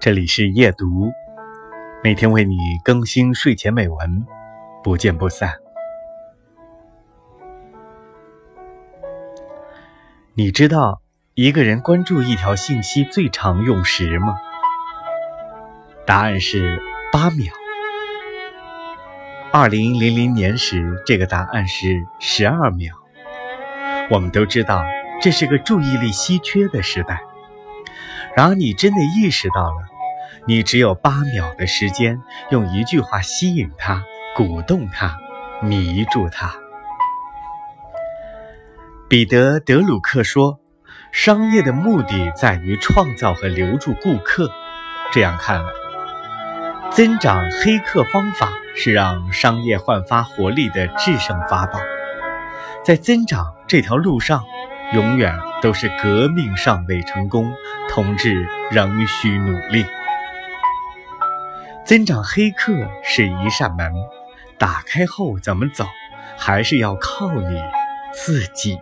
这里是夜读，每天为你更新睡前美文，不见不散。你知道一个人关注一条信息最常用时吗？答案是八秒。二零零零年时，这个答案是十二秒。我们都知道，这是个注意力稀缺的时代。然而，你真的意识到了，你只有八秒的时间，用一句话吸引他、鼓动他、迷住他。彼得·德鲁克说：“商业的目的在于创造和留住顾客。”这样看来，增长黑客方法是让商业焕发活力的制胜法宝。在增长这条路上，永远都是革命尚未成功，同志仍需努力。增长黑客是一扇门，打开后怎么走，还是要靠你自己。